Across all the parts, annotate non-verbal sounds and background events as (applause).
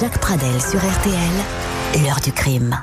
Jacques Pradel sur RTL, l'heure du crime.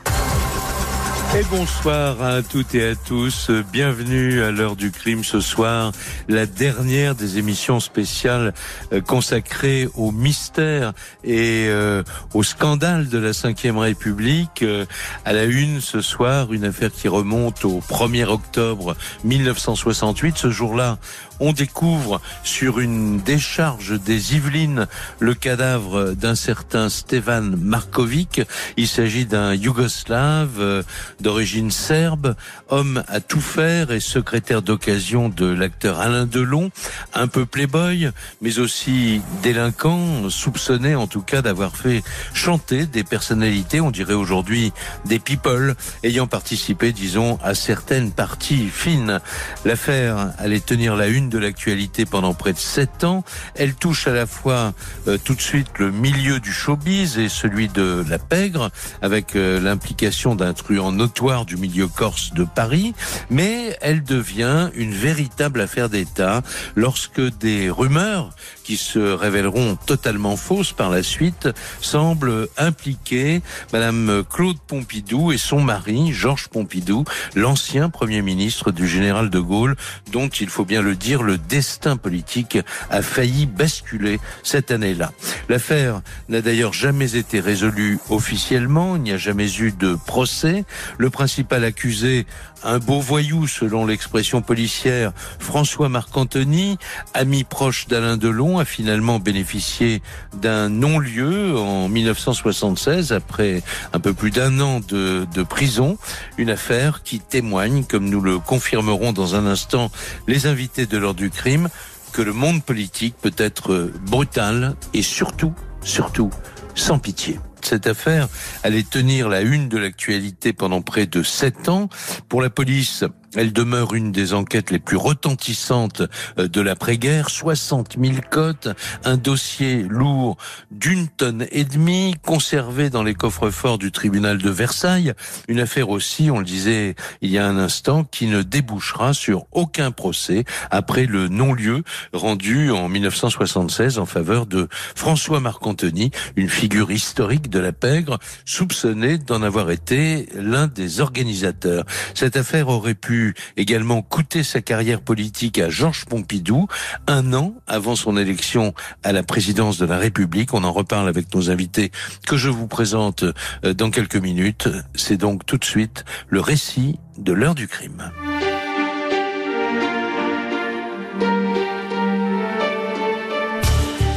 Et bonsoir à toutes et à tous. Bienvenue à l'heure du crime ce soir, la dernière des émissions spéciales euh, consacrées au mystère et euh, au scandale de la Ve République. Euh, à la une ce soir, une affaire qui remonte au 1er octobre 1968. Ce jour-là, on découvre sur une décharge des Yvelines le cadavre d'un certain Stevan Markovic. Il s'agit d'un Yougoslave d'origine serbe, homme à tout faire et secrétaire d'occasion de l'acteur Alain Delon, un peu playboy, mais aussi délinquant, soupçonné en tout cas d'avoir fait chanter des personnalités, on dirait aujourd'hui des people, ayant participé, disons, à certaines parties fines. L'affaire allait tenir la une de l'actualité pendant près de sept ans. Elle touche à la fois euh, tout de suite le milieu du showbiz et celui de la pègre, avec euh, l'implication d'un truand notoire du milieu corse de Paris, mais elle devient une véritable affaire d'État lorsque des rumeurs qui se révéleront totalement fausses par la suite semblent impliquer Madame Claude Pompidou et son mari Georges Pompidou, l'ancien Premier ministre du général de Gaulle, dont il faut bien le dire, le destin politique a failli basculer cette année-là. L'affaire n'a d'ailleurs jamais été résolue officiellement, il n'y a jamais eu de procès. Le principal accusé, un beau voyou selon l'expression policière, François Marc-Antony, ami proche d'Alain Delon, a finalement bénéficié d'un non-lieu en 1976 après un peu plus d'un an de, de prison. Une affaire qui témoigne, comme nous le confirmerons dans un instant, les invités de l'ordre du crime, que le monde politique peut être brutal et surtout, surtout, sans pitié cette affaire allait tenir la une de l'actualité pendant près de sept ans. Pour la police, elle demeure une des enquêtes les plus retentissantes euh, de l'après-guerre. 60 000 cotes, un dossier lourd d'une tonne et demie, conservé dans les coffres-forts du tribunal de Versailles. Une affaire aussi, on le disait il y a un instant, qui ne débouchera sur aucun procès après le non-lieu rendu en 1976 en faveur de François Marc-Antony, une figure historique de la pègre, soupçonné d'en avoir été l'un des organisateurs. Cette affaire aurait pu également coûter sa carrière politique à Georges Pompidou, un an avant son élection à la présidence de la République. On en reparle avec nos invités que je vous présente euh, dans quelques minutes. C'est donc tout de suite le récit de l'heure du crime.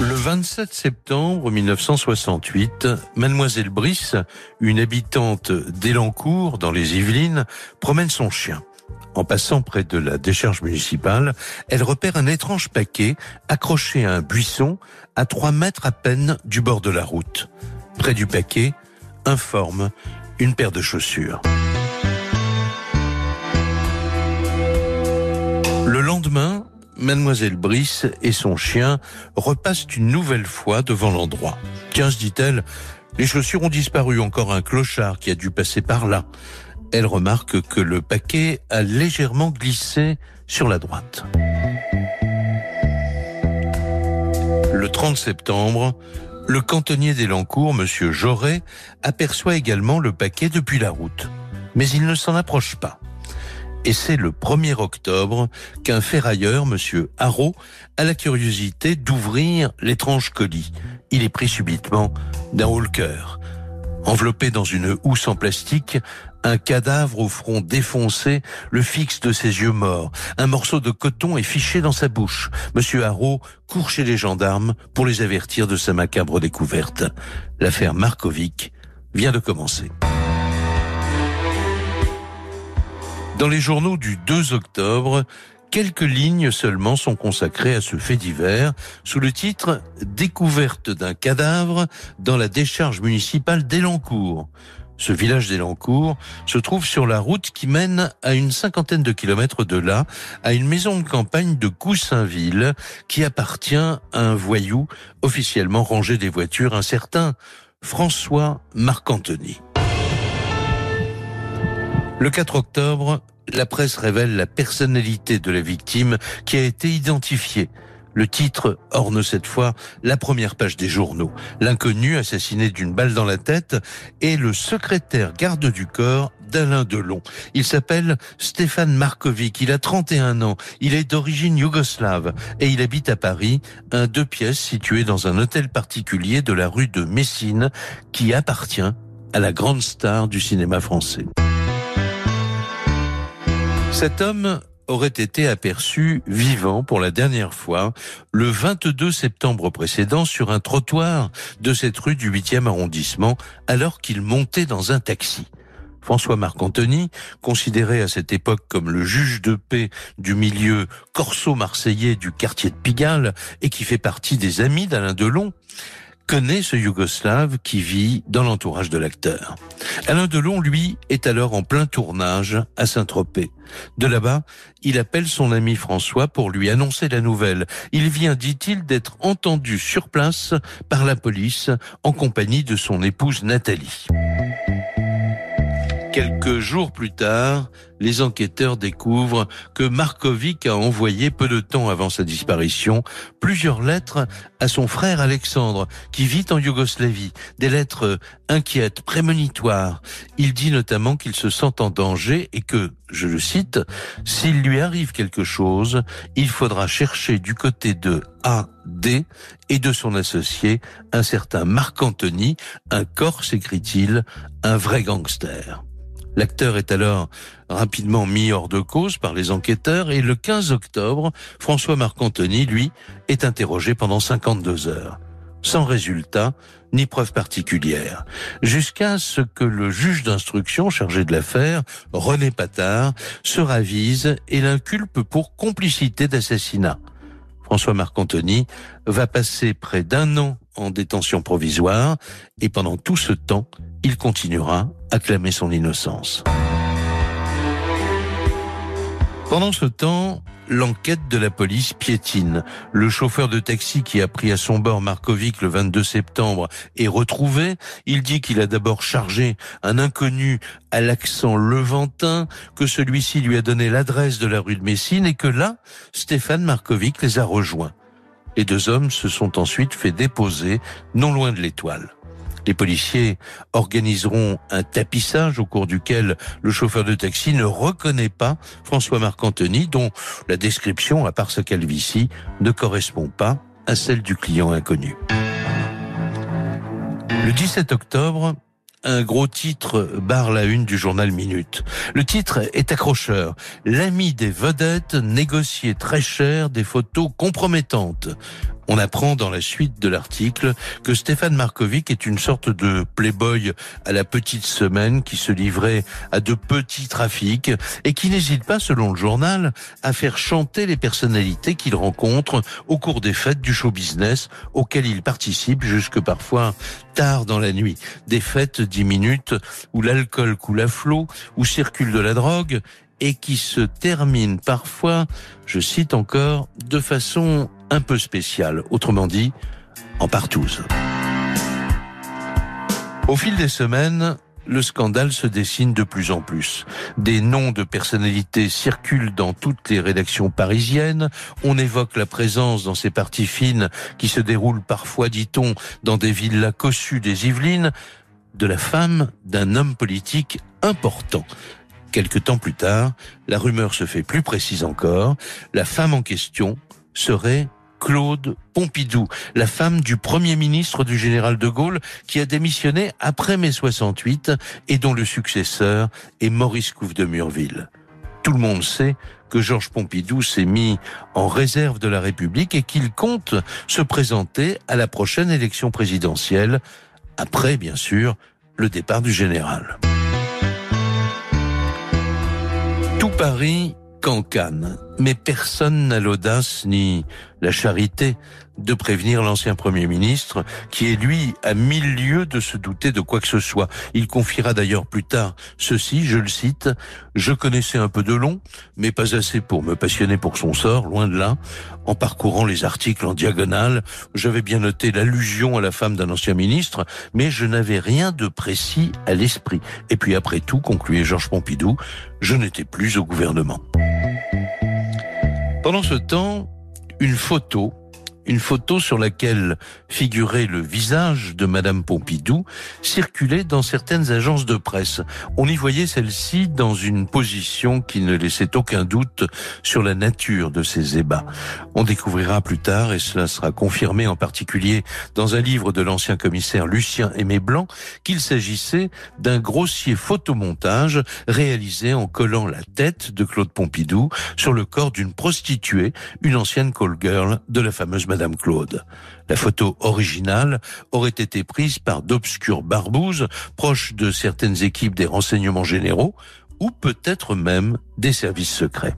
Le 27 septembre 1968, Mademoiselle Brice, une habitante d'Elancourt dans les Yvelines, promène son chien. En passant près de la décharge municipale, elle repère un étrange paquet accroché à un buisson à trois mètres à peine du bord de la route. Près du paquet, informe une paire de chaussures. Le lendemain, Mademoiselle Brice et son chien repassent une nouvelle fois devant l'endroit. Tiens, se dit-elle, les chaussures ont disparu, encore un clochard qui a dû passer par là elle remarque que le paquet a légèrement glissé sur la droite. Le 30 septembre, le cantonnier d'Elancourt, monsieur Joret, aperçoit également le paquet depuis la route. Mais il ne s'en approche pas. Et c'est le 1er octobre qu'un ferrailleur, monsieur Haro, a la curiosité d'ouvrir l'étrange colis. Il est pris subitement d'un haut le cœur. Enveloppé dans une housse en plastique, un cadavre au front défoncé le fixe de ses yeux morts. Un morceau de coton est fiché dans sa bouche. Monsieur Haro court chez les gendarmes pour les avertir de sa macabre découverte. L'affaire Markovic vient de commencer. Dans les journaux du 2 octobre, quelques lignes seulement sont consacrées à ce fait divers sous le titre Découverte d'un cadavre dans la décharge municipale d'Elancourt. Ce village d'Elancourt se trouve sur la route qui mène à une cinquantaine de kilomètres de là, à une maison de campagne de Goussainville qui appartient à un voyou officiellement rangé des voitures, un certain François Marc-Antony. Le 4 octobre, la presse révèle la personnalité de la victime qui a été identifiée. Le titre orne cette fois la première page des journaux. L'inconnu assassiné d'une balle dans la tête est le secrétaire garde du corps d'Alain Delon. Il s'appelle Stéphane Markovic, il a 31 ans, il est d'origine yougoslave et il habite à Paris, un deux pièces situé dans un hôtel particulier de la rue de Messine qui appartient à la grande star du cinéma français. Cet homme aurait été aperçu vivant pour la dernière fois le 22 septembre précédent sur un trottoir de cette rue du 8e arrondissement alors qu'il montait dans un taxi. François Marc Antony, considéré à cette époque comme le juge de paix du milieu corso-marseillais du quartier de Pigalle et qui fait partie des amis d'Alain Delon, connaît ce Yougoslave qui vit dans l'entourage de l'acteur. Alain Delon, lui, est alors en plein tournage à Saint-Tropez. De là-bas, il appelle son ami François pour lui annoncer la nouvelle. Il vient, dit-il, d'être entendu sur place par la police en compagnie de son épouse Nathalie. Quelques jours plus tard, les enquêteurs découvrent que Markovic a envoyé peu de temps avant sa disparition plusieurs lettres à son frère Alexandre, qui vit en Yougoslavie. Des lettres inquiètes, prémonitoires. Il dit notamment qu'il se sent en danger et que, je le cite, s'il lui arrive quelque chose, il faudra chercher du côté de A.D. et de son associé, un certain Marc Anthony, un corse, écrit-il, un vrai gangster. L'acteur est alors rapidement mis hors de cause par les enquêteurs et le 15 octobre, François Marc-Antony, lui, est interrogé pendant 52 heures. Sans résultat, ni preuve particulière. Jusqu'à ce que le juge d'instruction chargé de l'affaire, René Patard, se ravise et l'inculpe pour complicité d'assassinat. François Marc-Antony va passer près d'un an en détention provisoire et pendant tout ce temps, il continuera à clamer son innocence. Pendant ce temps, l'enquête de la police piétine. Le chauffeur de taxi qui a pris à son bord Markovic le 22 septembre est retrouvé. Il dit qu'il a d'abord chargé un inconnu à l'accent levantin, que celui-ci lui a donné l'adresse de la rue de Messine et que là, Stéphane Markovic les a rejoints. Les deux hommes se sont ensuite fait déposer non loin de l'étoile. Les policiers organiseront un tapissage au cours duquel le chauffeur de taxi ne reconnaît pas François Marc-Antony, dont la description, à part sa calvitie, ne correspond pas à celle du client inconnu. Le 17 octobre, un gros titre barre la une du journal Minute. Le titre est accrocheur. L'ami des vedettes négociait très cher des photos compromettantes. On apprend dans la suite de l'article que Stéphane Markovic est une sorte de playboy à la petite semaine qui se livrait à de petits trafics et qui n'hésite pas, selon le journal, à faire chanter les personnalités qu'il rencontre au cours des fêtes du show business auxquelles il participe jusque parfois tard dans la nuit. Des fêtes dix minutes où l'alcool coule à flot, où circule de la drogue et qui se terminent parfois, je cite encore, de façon un peu spécial, autrement dit, en partouze. Au fil des semaines, le scandale se dessine de plus en plus. Des noms de personnalités circulent dans toutes les rédactions parisiennes. On évoque la présence dans ces parties fines qui se déroulent parfois, dit-on, dans des villas cossues des Yvelines, de la femme d'un homme politique important. Quelque temps plus tard, la rumeur se fait plus précise encore. La femme en question serait Claude Pompidou, la femme du premier ministre du général de Gaulle qui a démissionné après mai 68 et dont le successeur est Maurice Couve de Murville. Tout le monde sait que Georges Pompidou s'est mis en réserve de la République et qu'il compte se présenter à la prochaine élection présidentielle, après bien sûr le départ du général. Tout Paris cancane, mais personne n'a l'audace ni la charité de prévenir l'ancien Premier ministre, qui est lui à mille lieues de se douter de quoi que ce soit. Il confiera d'ailleurs plus tard ceci, je le cite, Je connaissais un peu de long, mais pas assez pour me passionner pour son sort, loin de là. En parcourant les articles en diagonale, j'avais bien noté l'allusion à la femme d'un ancien ministre, mais je n'avais rien de précis à l'esprit. Et puis après tout, concluait Georges Pompidou, je n'étais plus au gouvernement. Pendant ce temps, une photo une photo sur laquelle figurait le visage de Madame Pompidou circulait dans certaines agences de presse. On y voyait celle-ci dans une position qui ne laissait aucun doute sur la nature de ses ébats. On découvrira plus tard, et cela sera confirmé en particulier dans un livre de l'ancien commissaire Lucien Aimé Blanc, qu'il s'agissait d'un grossier photomontage réalisé en collant la tête de Claude Pompidou sur le corps d'une prostituée, une ancienne call girl de la fameuse Madame Claude. La photo originale aurait été prise par d'obscures barbouzes proches de certaines équipes des renseignements généraux ou peut-être même des services secrets.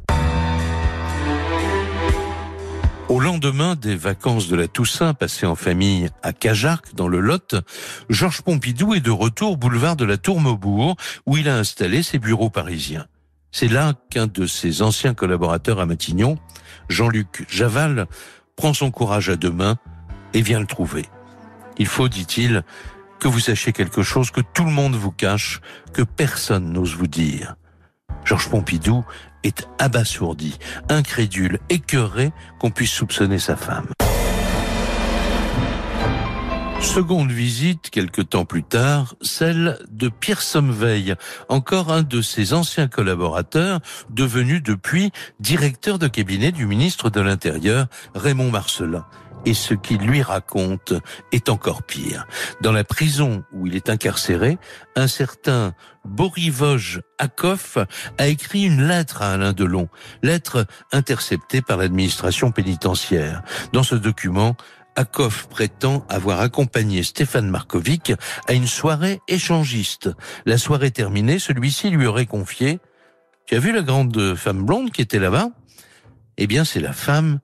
Au lendemain des vacances de la Toussaint passées en famille à Cajarc, dans le Lot, Georges Pompidou est de retour boulevard de la Tour Maubourg, où il a installé ses bureaux parisiens. C'est là qu'un de ses anciens collaborateurs à Matignon, Jean-Luc Javal, prend son courage à deux mains et vient le trouver. Il faut, dit-il, que vous sachiez quelque chose que tout le monde vous cache, que personne n'ose vous dire. Georges Pompidou est abasourdi, incrédule, écœuré qu'on puisse soupçonner sa femme. Seconde visite, quelque temps plus tard, celle de Pierre Sommeveil, encore un de ses anciens collaborateurs, devenu depuis directeur de cabinet du ministre de l'Intérieur, Raymond Marcelin et ce qu'il lui raconte est encore pire. Dans la prison où il est incarcéré, un certain Borivoge Akov a écrit une lettre à Alain Delon, lettre interceptée par l'administration pénitentiaire. Dans ce document, Akov prétend avoir accompagné Stéphane Markovic à une soirée échangiste. La soirée terminée, celui-ci lui aurait confié Tu as vu la grande femme blonde qui était là-bas? Eh bien, c'est la femme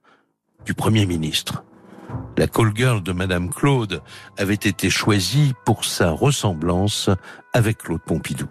du Premier ministre. La call girl de Madame Claude avait été choisie pour sa ressemblance avec Claude Pompidou.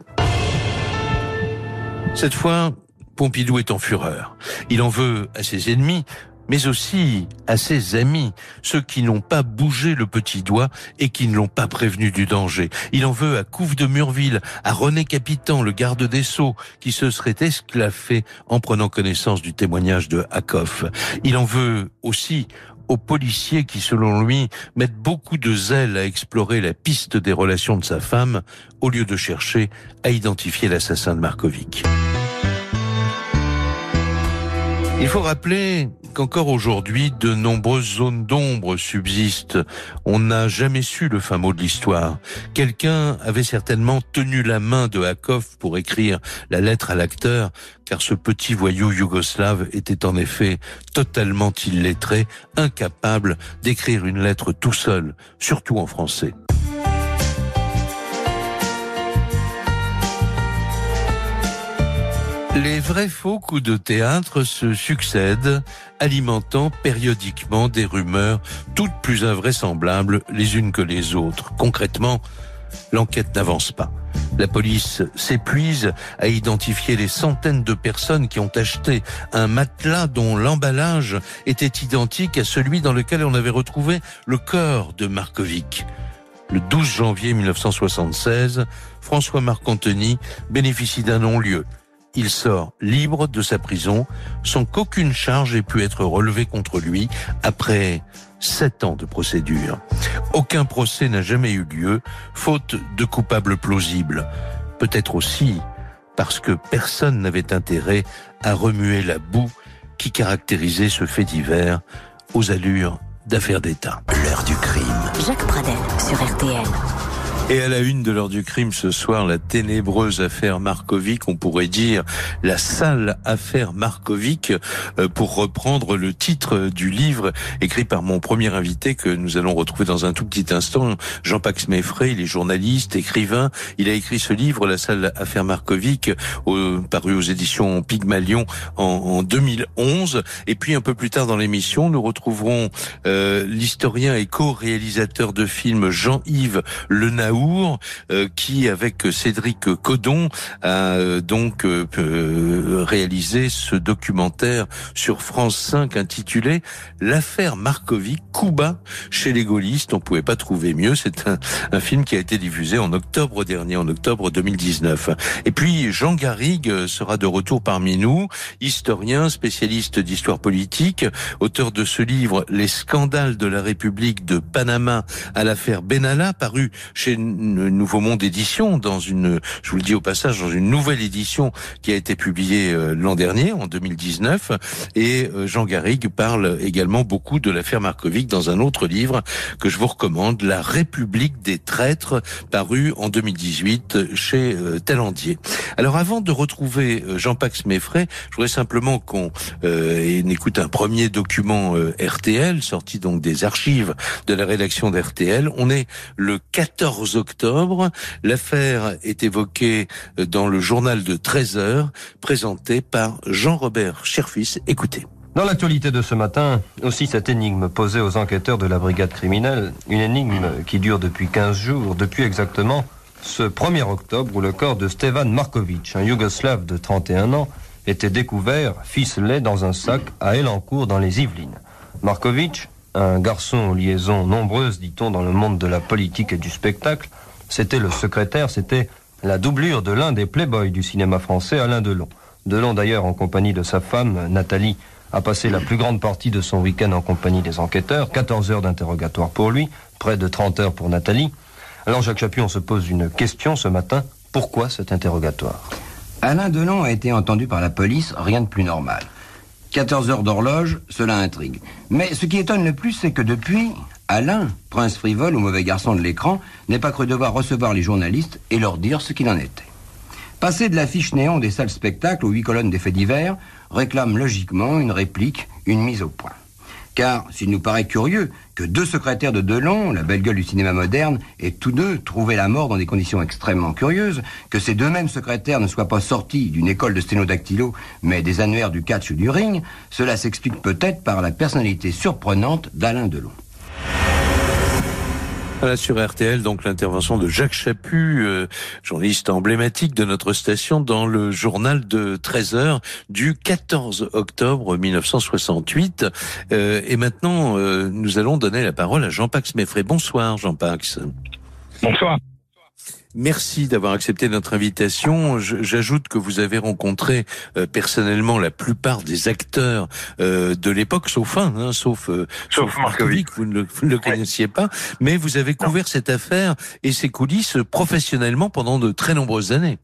Cette fois, Pompidou est en fureur. Il en veut à ses ennemis, mais aussi à ses amis, ceux qui n'ont pas bougé le petit doigt et qui ne l'ont pas prévenu du danger. Il en veut à Couve de Murville, à René Capitan, le garde des Sceaux, qui se serait esclaffé en prenant connaissance du témoignage de Hakoff. Il en veut aussi aux policiers qui, selon lui, mettent beaucoup de zèle à explorer la piste des relations de sa femme, au lieu de chercher à identifier l'assassin de Markovic. Il faut rappeler qu'encore aujourd'hui, de nombreuses zones d'ombre subsistent. On n'a jamais su le fin mot de l'histoire. Quelqu'un avait certainement tenu la main de Hakov pour écrire la lettre à l'acteur, car ce petit voyou yougoslave était en effet totalement illettré, incapable d'écrire une lettre tout seul, surtout en français. Les vrais faux coups de théâtre se succèdent, alimentant périodiquement des rumeurs toutes plus invraisemblables les unes que les autres. Concrètement, l'enquête n'avance pas. La police s'épuise à identifier les centaines de personnes qui ont acheté un matelas dont l'emballage était identique à celui dans lequel on avait retrouvé le corps de Markovic. Le 12 janvier 1976, François Marc-Antony bénéficie d'un non-lieu il sort libre de sa prison sans qu'aucune charge ait pu être relevée contre lui après sept ans de procédure. Aucun procès n'a jamais eu lieu, faute de coupables plausibles. Peut-être aussi parce que personne n'avait intérêt à remuer la boue qui caractérisait ce fait divers aux allures d'affaires d'État. L'heure du crime. Jacques Pradel sur RTL. Et à la une de l'heure du crime ce soir, la ténébreuse affaire Markovic, on pourrait dire la sale affaire Markovic, euh, pour reprendre le titre du livre écrit par mon premier invité que nous allons retrouver dans un tout petit instant, Jean-Pax Meffray, il est journaliste, écrivain. Il a écrit ce livre, La sale affaire Markovic, paru aux éditions Pygmalion en, en, 2011. Et puis un peu plus tard dans l'émission, nous retrouverons euh, l'historien et co-réalisateur de films Jean-Yves Lenaou lourd, qui avec Cédric Codon a donc réalisé ce documentaire sur France 5 intitulé L'affaire Markovic, Cuba chez les gaullistes. On pouvait pas trouver mieux. C'est un, un, film qui a été diffusé en octobre dernier, en octobre 2019. Et puis Jean Garrigue sera de retour parmi nous, historien, spécialiste d'histoire politique, auteur de ce livre Les scandales de la République de Panama à l'affaire Benalla, paru chez Nouveau Monde Édition dans une, je vous le dis au passage, dans une nouvelle édition qui a été publiée euh, l'an dernier, en 2019. Et euh, Jean Garrigue parle également beaucoup de l'affaire Markovic dans un autre livre que je vous recommande, La République des traîtres, paru en 2018 chez euh, Talendier. Alors avant de retrouver Jean-Pax Meffray, je voudrais simplement qu'on euh, écoute un premier document euh, RTL, sorti donc des archives de la rédaction d'RTL. On est le 14 octobre. L'affaire est évoquée dans le journal de 13 heures, présenté par Jean-Robert Cherfis. Écoutez. Dans l'actualité de ce matin, aussi cette énigme posée aux enquêteurs de la brigade criminelle, une énigme qui dure depuis 15 jours, depuis exactement ce 1er octobre où le corps de Stevan Markovic, un Yougoslave de 31 ans, était découvert ficelé dans un sac à Elancourt dans les Yvelines. Markovic, un garçon aux liaisons nombreuses, dit-on, dans le monde de la politique et du spectacle, c'était le secrétaire, c'était la doublure de l'un des playboys du cinéma français, Alain Delon. Delon, d'ailleurs, en compagnie de sa femme, Nathalie, a passé la plus grande partie de son week-end en compagnie des enquêteurs, 14 heures d'interrogatoire pour lui, près de 30 heures pour Nathalie. Alors Jacques Chapuis, on se pose une question ce matin. Pourquoi cet interrogatoire? Alain Delon a été entendu par la police, rien de plus normal. 14 heures d'horloge, cela intrigue. Mais ce qui étonne le plus, c'est que depuis, Alain, prince frivole ou mauvais garçon de l'écran, n'est pas cru devoir recevoir les journalistes et leur dire ce qu'il en était. Passer de l'affiche néon des salles spectacles aux huit colonnes des faits divers réclame logiquement une réplique, une mise au point. Car s'il nous paraît curieux que deux secrétaires de Delon, la belle gueule du cinéma moderne, aient tous deux trouvé la mort dans des conditions extrêmement curieuses, que ces deux mêmes secrétaires ne soient pas sortis d'une école de sténodactylo, mais des annuaires du catch ou du ring, cela s'explique peut-être par la personnalité surprenante d'Alain Delon. Voilà sur RTL, donc l'intervention de Jacques Chaput, euh, journaliste emblématique de notre station dans le journal de 13 heures du 14 octobre 1968. Euh, et maintenant, euh, nous allons donner la parole à Jean-Pax Meffray. Bonsoir Jean-Pax. Bonsoir. Merci d'avoir accepté notre invitation. J'ajoute que vous avez rencontré euh, personnellement la plupart des acteurs euh, de l'époque, sauf un, hein, sauf, euh, sauf, Markovic. Vous ne, vous ne le connaissiez pas, mais vous avez couvert cette affaire et ses coulisses professionnellement pendant de très nombreuses années.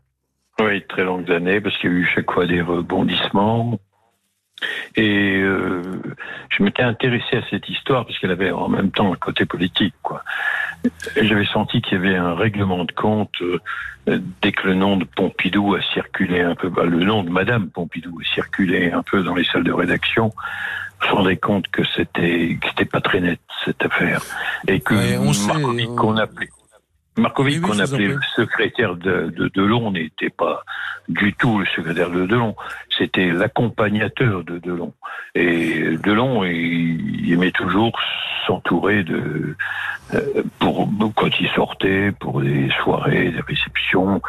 Oui, très longues années, parce qu'il y a eu chaque fois des rebondissements. Et euh, je m'étais intéressé à cette histoire parce qu'elle avait en même temps un côté politique, quoi. J'avais senti qu'il y avait un règlement de compte euh, dès que le nom de Pompidou a circulé un peu, bah, le nom de Madame Pompidou a circulé un peu dans les salles de rédaction. Je me rendais compte que c'était que c'était pas très net cette affaire et que Ouais, on sait, Markovic, on- qu'on appelait Markovic Oui, qu'on appelait le secrétaire de, de Delon n'était pas du tout le secrétaire de Delon, c'était l'accompagnateur de Delon. Et Delon, il, aimait toujours s'entourer de, euh, pour quand il sortait, pour des soirées, des réceptions,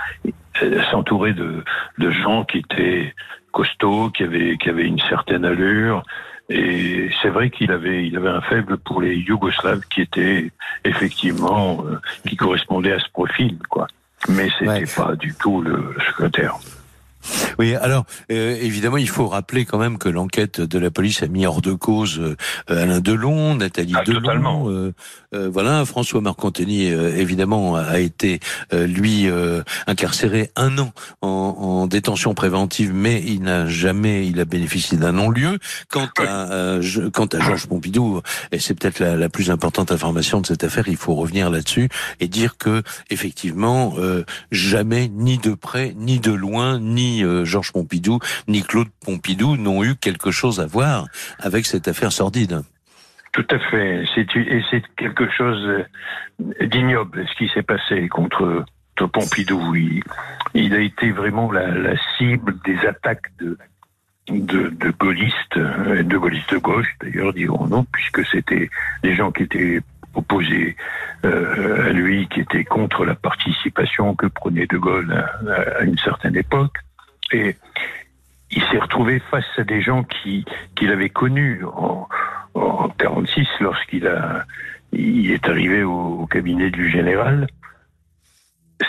euh, s'entourer de, de gens qui étaient costauds, qui avaient, qui avaient une certaine allure. Et c'est vrai qu'il avait, il avait un faible pour les Yougoslaves qui étaient effectivement, euh, qui correspondaient à ce profil, quoi. Mais c'était Ouais. pas du tout le, le secrétaire. Oui, alors euh, évidemment, il faut rappeler quand même que l'enquête de la police a mis hors de cause euh, Alain Delon, Nathalie Ah, Delon, totalement. euh, euh, voilà, François Marcantoni euh, évidemment a été euh, lui euh, incarcéré un an en, en détention préventive, mais il n'a jamais, il a bénéficié d'un non-lieu. Quant à euh, quant à Georges Pompidou, et c'est peut-être la, la plus importante information de cette affaire, il faut revenir là-dessus et dire que effectivement euh, jamais ni de près ni de loin ni euh, Georges Pompidou ni Claude Pompidou n'ont eu quelque chose à voir avec cette affaire sordide. Tout à fait. C'est quelque chose euh, d'ignoble ce qui s'est passé contre, contre Pompidou. Il, a été vraiment la, cible des attaques de gaullistes, euh, de gaullistes de gauche d'ailleurs, dirons-nous, puisque c'était des gens qui étaient opposé à lui, qui était contre la participation que prenait De Gaulle à, une certaine époque. Et il s'est retrouvé face à des gens qui qu'il avait connus en, en 46 lorsqu'il a il est arrivé au, cabinet du général.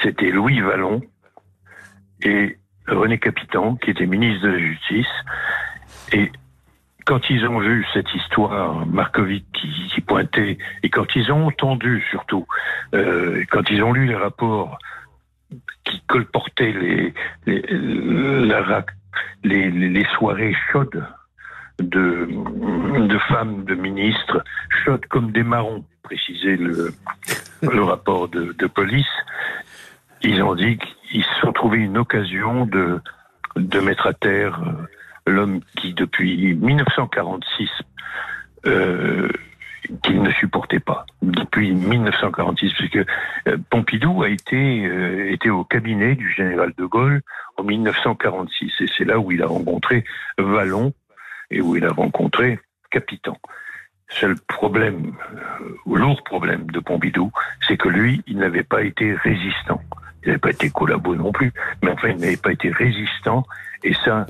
C'était Louis Vallon et René Capitan qui était ministre de la Justice et quand ils ont vu cette histoire, Markovic qui, pointait, et quand ils ont entendu surtout, euh, quand ils ont lu les rapports qui colportaient les, les, soirées chaudes de, de femmes, de ministres, chaudes comme des marrons, précisait le, le rapport de, police, ils ont dit qu'ils se sont trouvés une occasion de, de mettre à terre euh, l'homme qui, depuis 1946, euh, qu'il ne supportait pas depuis 1946, puisque euh, Pompidou a été, euh, été au cabinet du général de Gaulle en 1946, et c'est là où il a rencontré Vallon et où il a rencontré Capitan. Seul problème, ou euh, lourd problème de Pompidou, c'est que lui, il n'avait pas été résistant. Il n'avait pas été collabo non plus, mais enfin, il n'avait pas été résistant, et ça,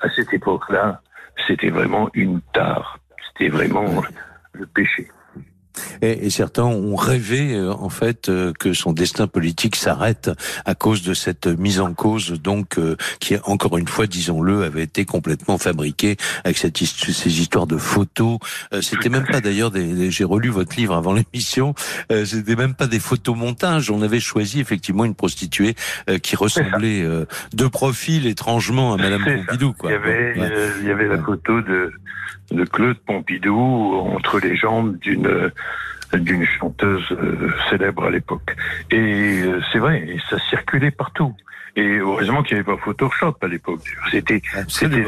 à cette époque-là, c'était vraiment une tare. C'était vraiment le péché. Et, et, certains ont rêvé euh, en fait euh, que son destin politique s'arrête à cause de cette mise en cause, donc euh, qui encore une fois, disons-le, avait été complètement fabriquée avec cette, ces histoires de photos. C'était même pas d'ailleurs des, j'ai relu votre livre avant l'émission, c'était même pas des photomontages. On avait choisi effectivement une prostituée qui ressemblait de profil étrangement à Madame Pompidou. Quoi. Il y avait, il y avait la photo de de Claude Pompidou entre les jambes d'une d'une chanteuse euh, célèbre à l'époque. Et euh, c'est vrai, ça circulait partout. Et heureusement qu'il n'y avait pas Photoshop à l'époque. C'était (laughs) c'était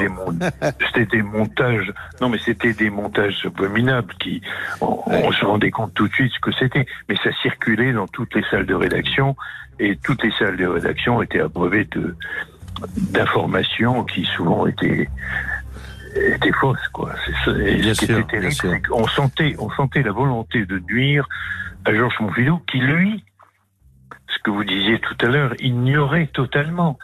des, montages. Non, mais c'était des montages abominables qui on, se rendait compte tout de suite ce que c'était. Mais ça circulait dans toutes les salles de rédaction et toutes les salles de rédaction étaient abreuvées de d'informations qui souvent étaient était fausse, quoi. C'est ce On sentait, on sentait la volonté de nuire à Georges Monfilou, qui lui, ce que vous disiez tout à l'heure, ignorait totalement,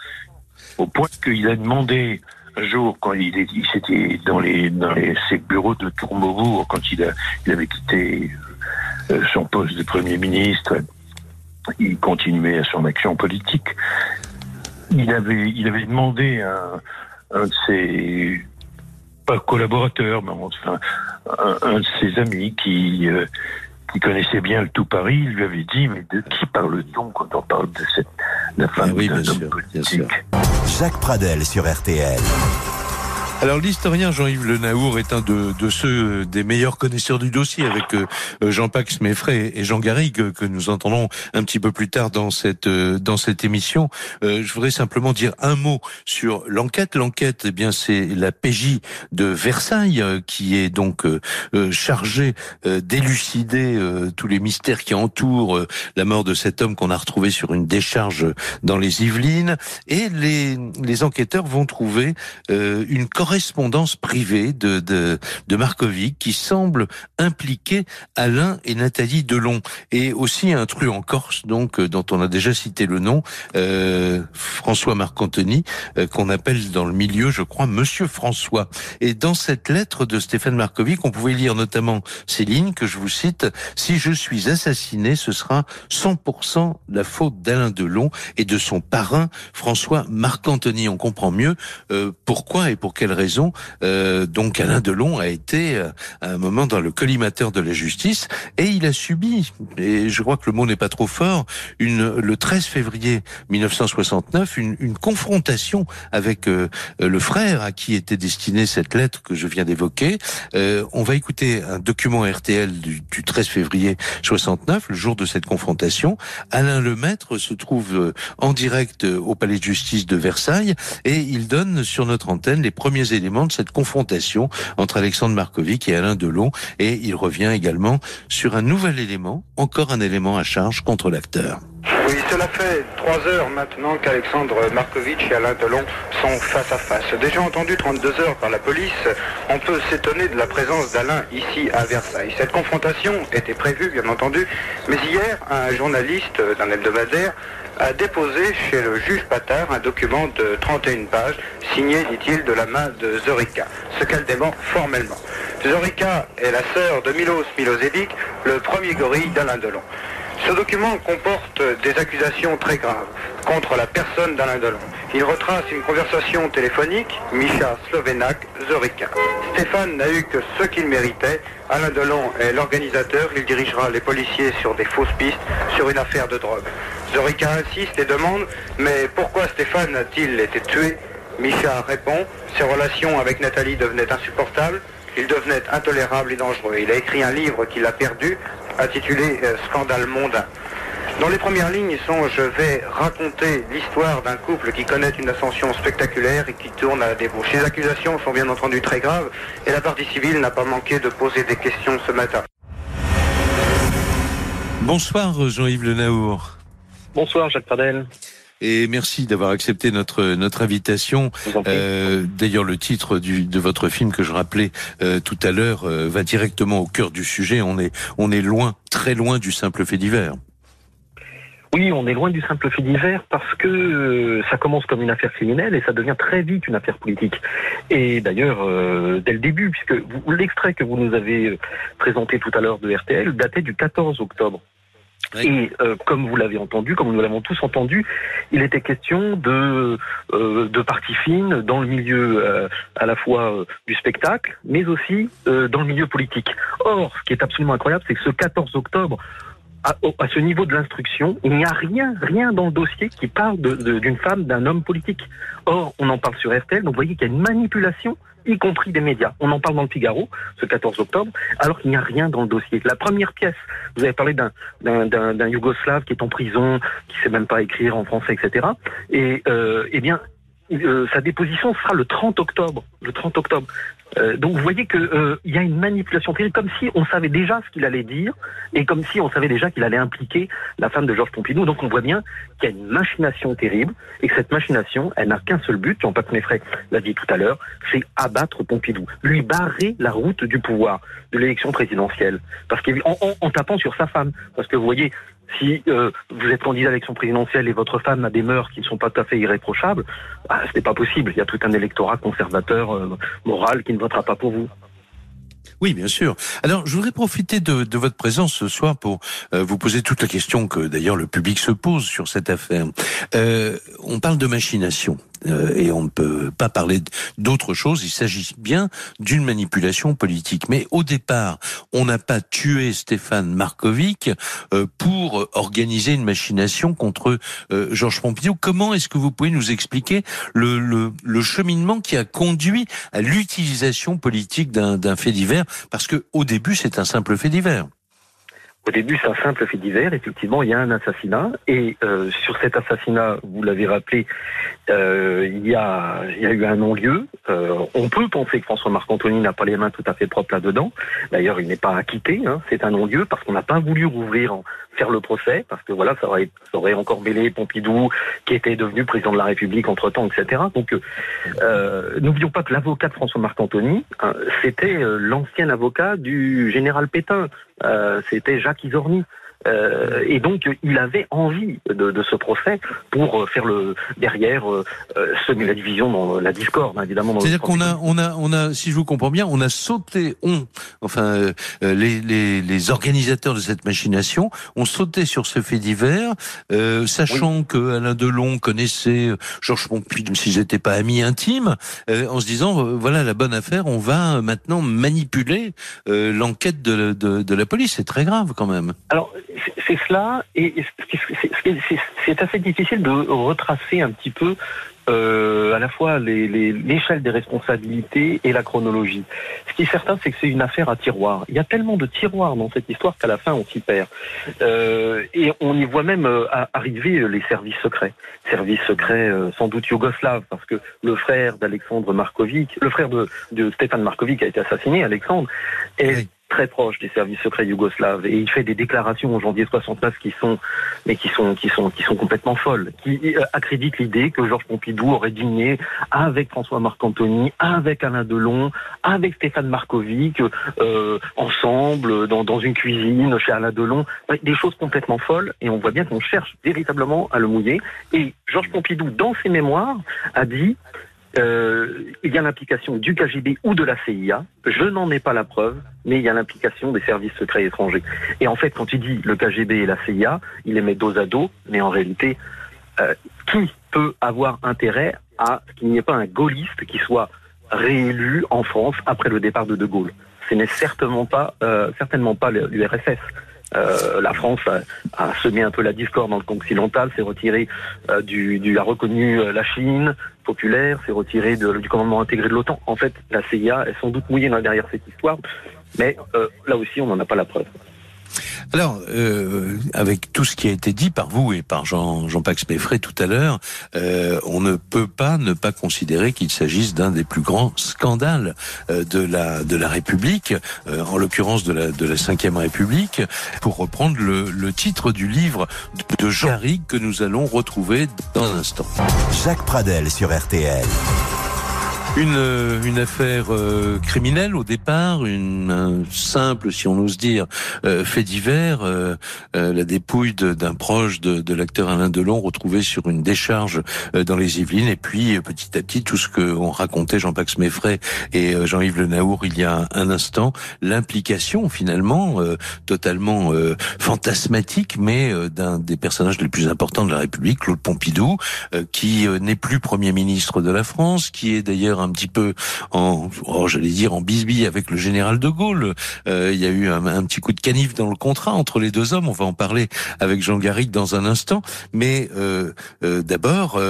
au point qu'il a demandé un jour, quand il, il s'était dans les dans les ses bureaux de Tourmaubourg, quand il a il avait quitté euh, son poste de premier ministre, il continuait à son action politique. Il avait il avait demandé à un de ses pas collaborateur, mais enfin un, de ses amis qui euh, qui connaissait bien le tout Paris, lui avait dit mais de qui parle-t-on quand on parle de cette la femme ah oui, Bien sûr. Jacques Pradel sur RTL. Alors l'historien Jean-Yves Le Naour est un de, de, ceux des meilleurs connaisseurs du dossier avec euh, Jean-Pax Meffray et Jean Garrigue que nous entendrons un petit peu plus tard dans cette euh, dans cette émission. Euh, je voudrais simplement dire un mot sur l'enquête. L'enquête, eh bien c'est la PJ de Versailles qui est donc chargée d'élucider tous les mystères qui entourent la mort de cet homme qu'on a retrouvé sur une décharge dans les Yvelines et les les enquêteurs vont trouver une correspondance privée de, de, de Markovic qui semble impliquer Alain et Nathalie Delon. Et aussi un truc en Corse donc euh, dont on a déjà cité le nom euh, François Marc-Anthony euh, qu'on appelle dans le milieu je crois Monsieur François. Et dans cette lettre de Stéphane Markovic on pouvait lire notamment ces lignes que je vous cite si je suis assassiné ce sera 100% la faute d'Alain Delon et de son parrain François Marc-Anthony on comprend mieux euh, pourquoi et pour quelle raison euh, donc Alain Delon a été euh, à un moment dans le collimateur de la justice et il a subi, et je crois que le mot n'est pas trop fort, une, le 13 février 1969, une, une confrontation avec euh, le frère à qui était destinée cette lettre que je viens d'évoquer. Euh, on va écouter un document RTL du, du 13 février 69, le jour de cette confrontation. Alain Lemaître se trouve en direct au palais de justice de Versailles et il donne sur notre antenne les premiers éléments de cette confrontation entre Alexandre Markovic et Alain Delon. Et il revient également sur un nouvel élément, encore un élément à charge contre l'acteur. Oui, Cela fait trois heures maintenant qu'Alexandre Markovitch et Alain Delon sont face à face. Déjà entendu 32 heures par la police, on peut s'étonner de la présence d'Alain ici à Versailles. Cette confrontation était prévue, bien entendu, mais hier, un journaliste d'un hebdomadaire a déposé chez le juge Patard un document de 31 pages, signé, dit-il, de la main de Zorica, ce qu'elle dément formellement. Zorica est la sœur de Milos Milosevic, le premier gorille d'Alain Delon. Ce document comporte des accusations très graves contre la personne d'Alain Delon. Il retrace une conversation téléphonique, Misha Slovenak, Zorica. Stéphane n'a eu que ce qu'il méritait. Alain Delon est l'organisateur, il dirigera les policiers sur des fausses pistes sur une affaire de drogue. Zorica insiste et demande, mais pourquoi Stéphane a-t-il été tué? Misha répond, ses relations avec Nathalie devenaient insupportables, il devenait intolérable et dangereux. Il a écrit un livre qu'il a perdu, intitulé euh, Scandale mondain. Dans les premières lignes sont Je vais raconter l'histoire d'un couple qui connaît une ascension spectaculaire et qui tourne à la débauche. Ces accusations sont bien entendu très graves et la partie civile n'a pas manqué de poser des questions ce matin. Bonsoir Jean-Yves Le Naour. Bonsoir Jacques Pardel. Et merci d'avoir accepté notre notre invitation. Euh, D'ailleurs, le titre du, de votre film que je rappelais euh, tout à l'heure euh, va directement au cœur du sujet. On est on est loin, très loin du simple fait divers. Oui, on est loin du simple fait divers parce que euh, ça commence comme une affaire criminelle et ça devient très vite une affaire politique. Et d'ailleurs, euh, dès le début, puisque l'extrait que vous nous avez euh, présenté tout à l'heure de RTL datait du 14 octobre. Et euh, comme vous l'avez entendu, comme nous l'avons tous entendu, il était question de euh, de parties fines dans le milieu euh, à la fois du spectacle, mais aussi dans le milieu politique. Or, ce qui est absolument incroyable, c'est que ce 14 octobre, à, à, ce niveau de l'instruction, il n'y a rien, rien dans le dossier qui parle d'une femme, d'un homme politique. Or, on en parle sur RTL, donc vous voyez qu'il y a une manipulation y compris des médias. On en parle dans le Figaro, ce 14 octobre, alors qu'il n'y a rien dans le dossier. La première pièce, vous avez parlé d'un Yougoslave qui est en prison, qui sait même pas écrire en français, etc. Et euh, eh bien, euh, sa déposition sera le 30 octobre. Le 30 octobre. Euh, donc vous voyez qu'il euh, y a une manipulation terrible, comme si on savait déjà ce qu'il allait dire, et comme si on savait déjà qu'il allait impliquer la femme de Georges Pompidou. Donc on voit bien qu'il y a une machination terrible, et que cette machination, elle n'a qu'un seul but, Jean-Paul Méfray l'a dit tout à l'heure, c'est abattre Pompidou, lui barrer la route du pouvoir, de l'élection présidentielle, parce qu'en en, tapant sur sa femme. Parce que vous voyez, si euh, vous êtes candidat à l'élection présidentielle et votre femme a des mœurs qui ne sont pas tout à fait irréprochables, bah, ce n'est pas possible. Il y a tout un électorat conservateur, euh, moral, qui ne votera pas pour vous. Oui, bien sûr. Alors, je voudrais profiter de, de votre présence ce soir pour euh, vous poser toute la question que d'ailleurs le public se pose sur cette affaire. On parle de machination. Euh, et on ne peut pas parler d'autre chose. Il s'agit bien d'une manipulation politique. Mais au départ, on n'a pas tué Stéphane Markovic euh, pour organiser une machination contre euh, Georges Pompidou. Comment est-ce que vous pouvez nous expliquer le, le, le cheminement qui a conduit à l'utilisation politique d'un fait divers? Parce que au début, c'est un simple fait divers. Au début, c'est un simple fait divers. Effectivement, il y a un assassinat. Et euh, sur cet assassinat, vous l'avez rappelé, euh, il, y a, il y a eu un non-lieu. Euh, on peut penser que François-Marc Anthony n'a pas les mains tout à fait propres là-dedans. D'ailleurs, il n'est pas acquitté. Hein. C'est un non-lieu parce qu'on n'a pas voulu rouvrir, faire le procès, parce que voilà, ça aurait, ça aurait encore mêlé Pompidou, qui était devenu président de la République entre-temps, etc. Donc, euh, n'oublions pas que l'avocat de François-Marc Anthony, hein, c'était euh, l'ancien avocat du général Pétain. Euh, c'était Jacques Isorni. Euh, et donc, il avait envie de, de ce procès pour euh, faire le derrière euh, semer la division dans la discorde, évidemment. C'est-à-dire qu'on a, on a, on a, si je vous comprends bien, on a sauté, on, enfin, euh, les, les, les, organisateurs de cette machination ont sauté sur ce fait divers, euh, sachant que Alain Delon connaissait Georges Pompidou, même s'ils n'étaient pas amis intimes, en se disant, voilà la bonne affaire, on va maintenant manipuler l'enquête de, de, de la police. C'est très grave quand même. Alors, c'est cela, et c'est assez difficile de retracer un petit peu euh, à la fois l'échelle des responsabilités et la chronologie. Ce qui est certain, c'est que c'est une affaire à tiroir. Il y a tellement de tiroirs dans cette histoire qu'à la fin, on s'y perd. Euh, et on y voit même euh, arriver les services secrets. Services secrets sans doute yougoslaves, parce que le frère d'Alexandre Markovic, le frère de, de Stéphane Markovic a été assassiné, Alexandre, est très proche des services secrets yougoslaves et il fait des déclarations en janvier 69 qui sont mais qui sont qui sont qui sont complètement folles, qui euh, accréditent l'idée que Georges Pompidou aurait dîné avec François Marc-Antony, avec Alain Delon, avec Stéphane Markovic, euh, ensemble dans, dans une cuisine chez Alain Delon, des choses complètement folles et on voit bien qu'on cherche véritablement à le mouiller. Et Georges Pompidou, dans ses mémoires, a dit euh, il y a l'implication du KGB ou de la CIA. Je n'en ai pas la preuve, mais il y a l'implication des services secrets étrangers. Et en fait, quand il dit le KGB et la CIA, il les met dos à dos, mais en réalité, euh, qui peut avoir intérêt à ce qu'il n'y ait pas un gaulliste qui soit réélu en France après le départ de De Gaulle? Ce n'est certainement pas, euh, certainement pas l'URSS. Euh, la France a, semé un peu la discorde dans le camp occidental, s'est retiré euh, du, du, a reconnu euh, la Chine populaire, s'est retiré du commandement intégré de l'OTAN. En fait, la CIA est sans doute mouillée derrière cette histoire, mais là aussi, on n'en a pas la preuve. Alors, euh, avec tout ce qui a été dit par vous et par Jean, Jean-Pax Méfray tout à l'heure, euh, on ne peut pas ne pas considérer qu'il s'agisse d'un des plus grands scandales euh, de la de la République, euh, en l'occurrence de la de la Cinquième République, pour reprendre le, le titre du livre de Jean Garrigue que nous allons retrouver dans un instant. Jacques Pradel sur RTL. Une, euh, une affaire euh, criminelle au départ, une simple, si on ose dire, euh, fait divers, la dépouille d'un proche de, de l'acteur Alain Delon retrouvé sur une décharge dans les Yvelines, et puis petit à petit tout ce que ont raconté Jean-Pax Méfray et Jean-Yves Le Naour il y a un instant, l'implication finalement totalement fantasmatique, mais d'un des personnages les plus importants de la République, Claude Pompidou, qui n'est plus Premier ministre de la France, qui est d'ailleurs un petit peu en, oh, j'allais dire en bisbille avec le général de Gaulle. Euh, il y a eu un, petit coup de canif dans le contrat entre les deux hommes. On va en parler avec Jean Garrigue dans un instant. Mais euh, euh, d'abord,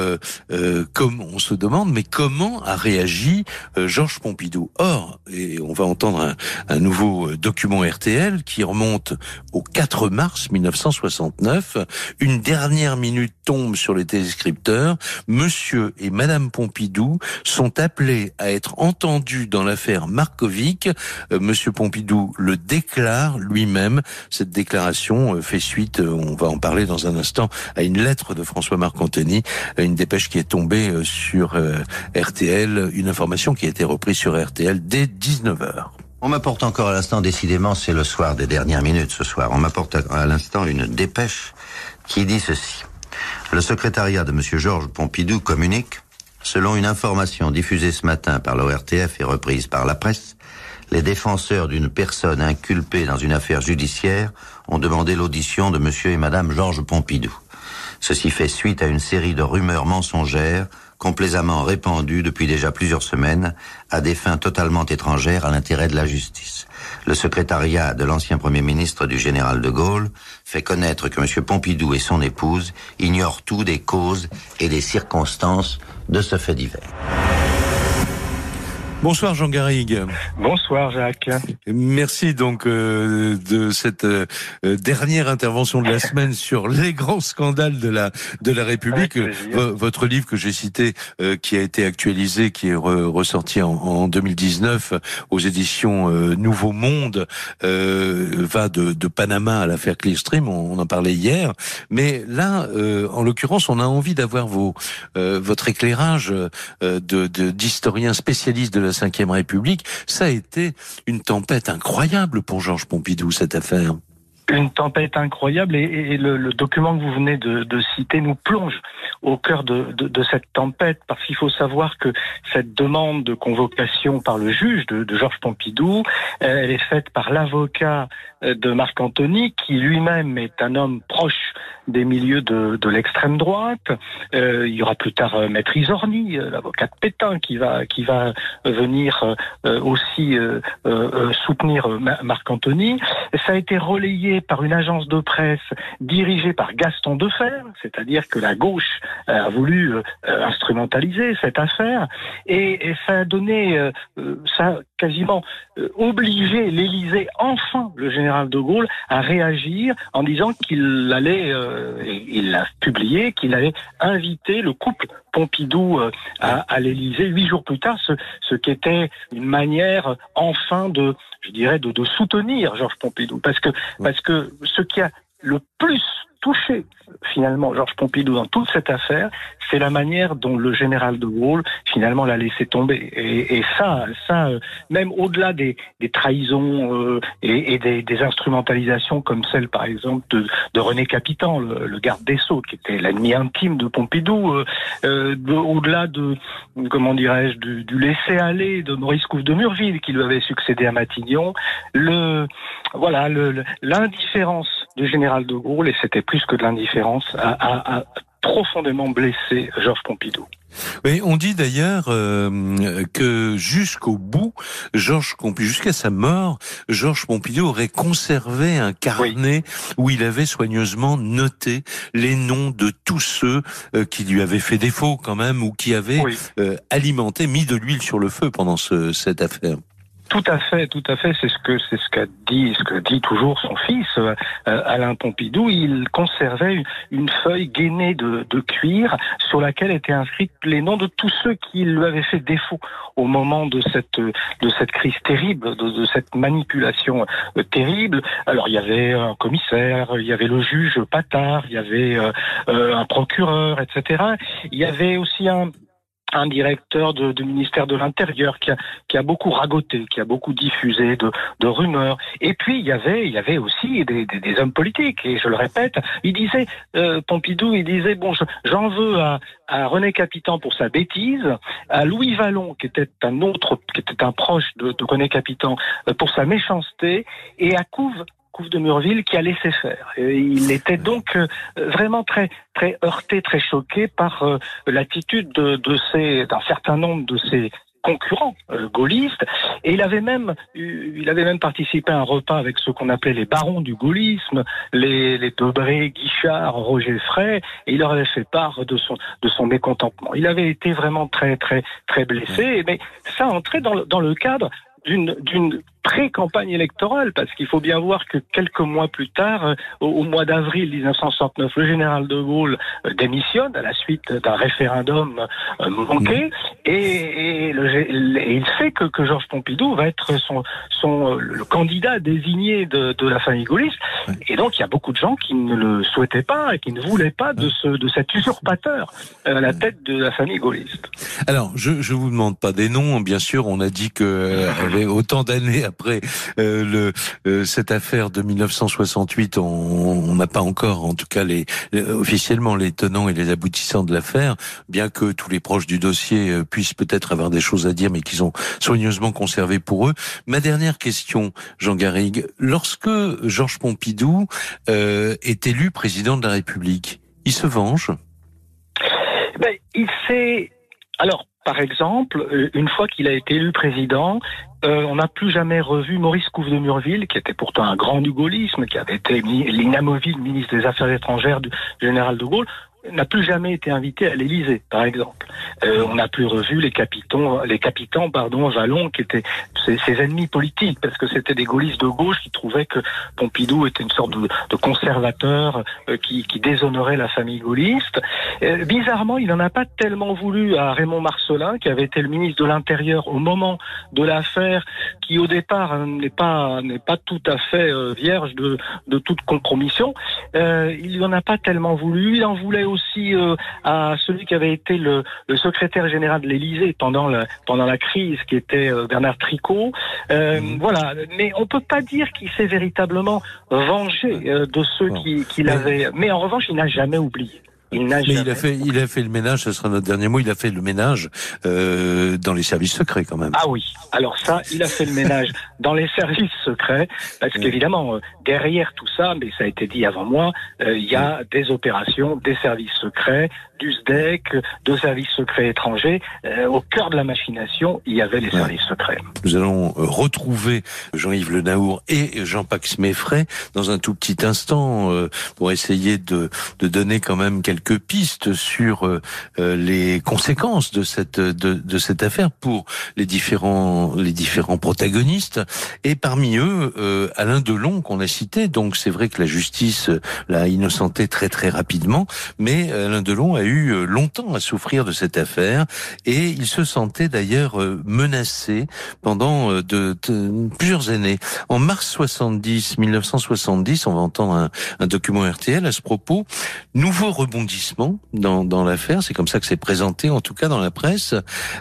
comme on se demande, mais comment a réagi Georges Pompidou? Or, et on va entendre un, un nouveau document RTL qui remonte au 4 mars 1969. Une dernière minute tombe sur les téléscripteurs. Monsieur et Madame Pompidou sont appelés à être entendu dans l'affaire Markovic. Euh, Monsieur Pompidou le déclare lui-même. Cette déclaration euh, fait suite, euh, on va en parler dans un instant, à une lettre de François Marc-Antony, une dépêche qui est tombée sur RTL, une information qui a été reprise sur RTL dès 19h. On m'apporte encore à l'instant, décidément, c'est le soir des dernières minutes ce soir. On m'apporte à l'instant une dépêche qui dit ceci. Le secrétariat de M. Georges Pompidou communique Selon une information diffusée ce matin par l'ORTF et reprise par la presse, les défenseurs d'une personne inculpée dans une affaire judiciaire ont demandé l'audition de monsieur et madame Georges Pompidou. Ceci fait suite à une série de rumeurs mensongères complaisamment répandues depuis déjà plusieurs semaines à des fins totalement étrangères à l'intérêt de la justice. Le secrétariat de l'ancien Premier ministre du général de Gaulle fait connaître que M. Pompidou et son épouse ignorent tout des causes et des circonstances de ce fait divers. Bonsoir Jean Garrigue. Bonsoir Jacques. Merci donc euh, de cette euh, dernière intervention de la (laughs) semaine sur les grands scandales de la de la République. votre livre que j'ai cité, euh, qui a été actualisé, qui est ressorti en, en, 2019 aux éditions Nouveau Monde, va de, de, Panama à l'affaire Clearstream. On, on, en parlait hier, mais là, en l'occurrence, on a envie d'avoir vos votre éclairage de d'historien spécialiste de la Ve République. Ça a été une tempête incroyable pour Georges Pompidou, cette affaire une tempête incroyable et, le, document que vous venez de, citer nous plonge au cœur de, cette tempête parce qu'il faut savoir que cette demande de convocation par le juge de, Georges Pompidou, elle est faite par l'avocat de Marc Antony qui lui-même est un homme proche des milieux de, l'extrême droite. Euh, il y aura plus tard euh, Maître Isorni, euh, l'avocat de Pétain, qui va qui va venir aussi soutenir Marc Antony. Ça a été relayé par une agence de presse dirigée par Gaston Defer, c'est-à-dire que la gauche a voulu euh, instrumentaliser cette affaire, et, ça a donné, euh, ça quasiment euh, obligé l'Élysée, enfin le général de Gaulle, à réagir en disant qu'il allait, euh, il l'a publié, qu'il allait inviter le couple Pompidou euh, à, à l'Élysée huit jours plus tard, ce, ce qui était une manière enfin de, je dirais, de, de soutenir Georges Pompidou, parce que parce que ce qui a le plus touché finalement Georges Pompidou dans toute cette affaire, c'est la manière dont le général de Gaulle finalement l'a laissé tomber. Et, et ça, ça, euh, même au-delà des, des trahisons euh, et, et des, des, instrumentalisations comme celle par exemple de, de René Capitan, le, le, garde des Sceaux, qui était l'ennemi intime de Pompidou, euh, euh au-delà de comment dirais-je du, du laisser aller de Maurice Couve de Murville qui lui avait succédé à Matignon, le voilà l'indifférence du général de Gaulle et c'était plus que de l'indifférence a, a, a profondément blessé Georges Pompidou. Oui, on dit d'ailleurs euh, que jusqu'au bout, Georges Pompidou, jusqu'à sa mort, Georges Pompidou aurait conservé un carnet oui. où il avait soigneusement noté les noms de tous ceux euh, qui lui avaient fait défaut quand même ou qui avaient oui. euh, alimenté, mis de l'huile sur le feu pendant ce, cette affaire. Tout à fait, tout à fait. C'est ce que c'est ce qu'a dit, ce que dit toujours son fils euh, Alain Pompidou. Il conservait une, feuille gainée de, de, cuir sur laquelle étaient inscrits les noms de tous ceux qui lui avaient fait défaut au moment de cette de cette crise terrible, de, de cette manipulation euh, terrible. Alors il y avait un commissaire, il y avait le juge Patard, il y avait euh, un procureur, etc. Il y avait aussi un un directeur de, du ministère de l'Intérieur qui a, beaucoup ragoté, qui a beaucoup diffusé de, rumeurs. Et puis il y avait, aussi des, hommes politiques. Et je le répète, il disait euh, Pompidou, il disait bon, j'en veux à, à René Capitan pour sa bêtise, à Louis Vallon qui était un autre, qui était un proche de, de René Capitan euh, pour sa méchanceté, et à Couve Couve de Murville qui a laissé faire. Et il était donc euh, vraiment très très heurté, très choqué par euh, l'attitude de, de d'un certain nombre de ces concurrents euh, gaullistes et il avait même il avait même participé à un repas avec ce qu'on appelait les barons du gaullisme les les Debré, Guichard, Roger Frey et il leur avait fait part de son de son mécontentement. Il avait été vraiment très très très blessé mais ça entrait dans le, dans le cadre d'une d'une pré-campagne électorale, parce qu'il faut bien voir que quelques mois plus tard, euh, au, au, mois d'avril 1969, le général de Gaulle euh, démissionne à la suite d'un référendum euh, manqué, et, et, le, et, il sait que, que Georges Pompidou va être son, son le candidat désigné de, de la famille gaulliste, et donc il y a beaucoup de gens qui ne le souhaitaient pas et qui ne voulaient pas de, ce, de cet usurpateur à la tête de la famille gaulliste. Alors, je ne vous demande pas des noms, bien sûr, on a dit que (laughs) avait autant d'années après euh, euh, cette affaire de 1968, on n'a pas encore, en tout cas, les, officiellement les tenants et les aboutissants de l'affaire, bien que tous les proches du dossier euh, puissent peut-être avoir des choses à dire, mais qu'ils ont soigneusement conservé pour eux. Ma dernière question, Jean Garrigue, lorsque Georges Pompidou euh, est élu président de la République, il se venge? Ben, Il s'est... Alors, par exemple, euh, une fois qu'il a été élu président, euh, on n'a plus jamais revu Maurice Couve de Murville, qui était pourtant un grand du gaullisme, qui avait été l'inamovible ministre des Affaires étrangères du général de Gaulle n'a plus jamais été invité à l'Élysée, par exemple. Euh, on n'a plus revu les capitans, les capitans, pardon, Vallon, qui étaient ses, ennemis politiques, parce que c'était des gaullistes de gauche qui trouvaient que Pompidou était une sorte de, conservateur euh, qui, qui, déshonorait la famille gaulliste. Euh, bizarrement, il n'en a pas tellement voulu à Raymond Marcelin, qui avait été le ministre de l'Intérieur au moment de l'affaire, qui au départ n'est pas n'est pas tout à fait euh, vierge de, de toute compromission. Euh, il n'en a pas tellement voulu. Il en voulait euh, à celui qui avait été le, le secrétaire général de l'Élysée pendant la, pendant la crise, qui était euh, Bernard Tricot. Euh, mmh. Voilà, mais on peut pas dire qu'il s'est véritablement vengé euh, de ceux qui, qui l'avaient. Mais en revanche, il n'a jamais oublié. Il Mais il a fait, il a fait le ménage. Ce sera notre dernier mot. Il a fait le ménage euh, dans les services secrets, quand même. Ah oui. Alors ça, il a fait le ménage dans les services secrets, parce qu'évidemment, euh, derrière tout ça, mais ça a été dit avant moi, euh, il y a des opérations, des services secrets, du SDEC, de services secrets étrangers. Euh, au cœur de la machination, il y avait les ouais. services secrets. Nous allons retrouver Jean-Yves Le Naour et Jean-Pax Méfray dans un tout petit instant euh, pour essayer de, de donner quand même quelques pistes sur euh, euh, les conséquences de cette de, de, cette affaire pour les différents les différents protagonistes et parmi eux euh, Alain Delon qu'on a cité donc c'est vrai que la justice l'a innocenté très très rapidement mais Alain Delon a eu longtemps à souffrir de cette affaire. Et il se sentait d'ailleurs menacé pendant de, de, plusieurs années. En mars 70 1970 on va entendre un, un document RTL à ce propos. Nouveau rebondissement dans, dans l'affaire, c'est comme ça que c'est présenté en tout cas dans la presse.